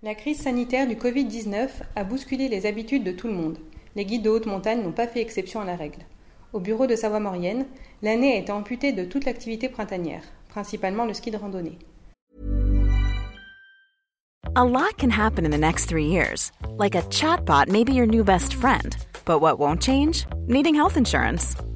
La crise sanitaire du Covid-19 a bousculé les habitudes de tout le monde. Les guides de haute montagne n'ont pas fait exception à la règle. Au bureau de Savoie-Maurienne, l'année a été amputée de toute l'activité printanière, principalement le ski de randonnée. A lot can happen in the next three years. Like a chatbot may be your new best friend. But what won't change? Needing health insurance.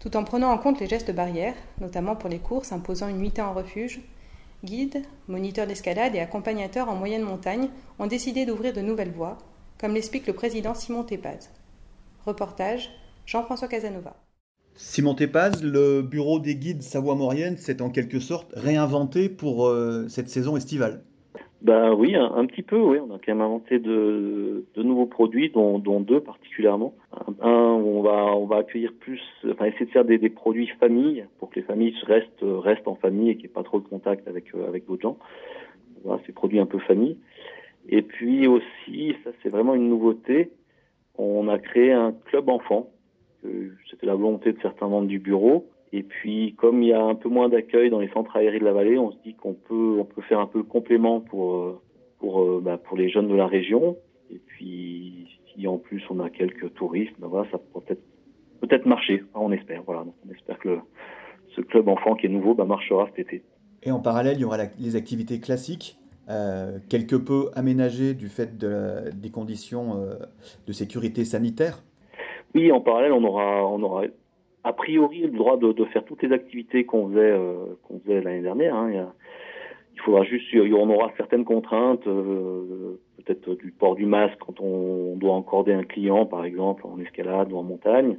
tout en prenant en compte les gestes barrières, notamment pour les courses imposant une nuitée en refuge, Guides, moniteurs d'escalade et accompagnateurs en moyenne montagne ont décidé d'ouvrir de nouvelles voies, comme l'explique le président Simon Tepaz. Reportage Jean-François Casanova. Simon Tepaz, le bureau des guides Savoie-Maurienne s'est en quelque sorte réinventé pour euh, cette saison estivale. Ben oui, un, petit peu, oui. On a quand même inventé de, nouveaux produits, dont, deux particulièrement. Un, on va on va accueillir plus, enfin essayer de faire des, produits famille pour que les familles restent restent en famille et qu'il n'y ait pas trop de contact avec euh, avec d'autres gens. Voilà, ces produits un peu famille. Et puis aussi, ça c'est vraiment une nouveauté. On a créé un club enfant. C'était la volonté de certains membres du bureau et puis, comme il y a un peu moins d'accueil dans les centres aériens de la vallée, on se dit qu'on peut, on peut faire un peu le complément pour, euh, pour, euh, bah, pour les jeunes de la région. Et puis, si en plus on a quelques touristes, ben voilà, ça peut peut-être peut-être marcher. on espère. Voilà, on espère que ce club enfant qui est nouveau bah, marchera cet été. Et en parallèle, il y aura les activités classiques, euh, quelque peu aménagées du fait de, des conditions de sécurité sanitaire. Oui, en parallèle, on aura, on aura a priori le droit de, faire toutes les activités qu'on faisait, euh, l'année dernière. Hein. Il, faudra juste, on aura certaines contraintes, euh, peut-être du port du masque quand on doit encorder un client, par exemple, en escalade ou en montagne.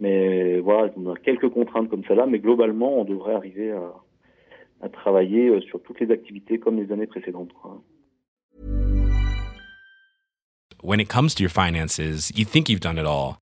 Mais voilà, on a quelques contraintes comme ça là, mais globalement, on devrait arriver à, travailler euh, sur toutes les activités comme les années précédentes. When it comes to your finances, you think you've done it all.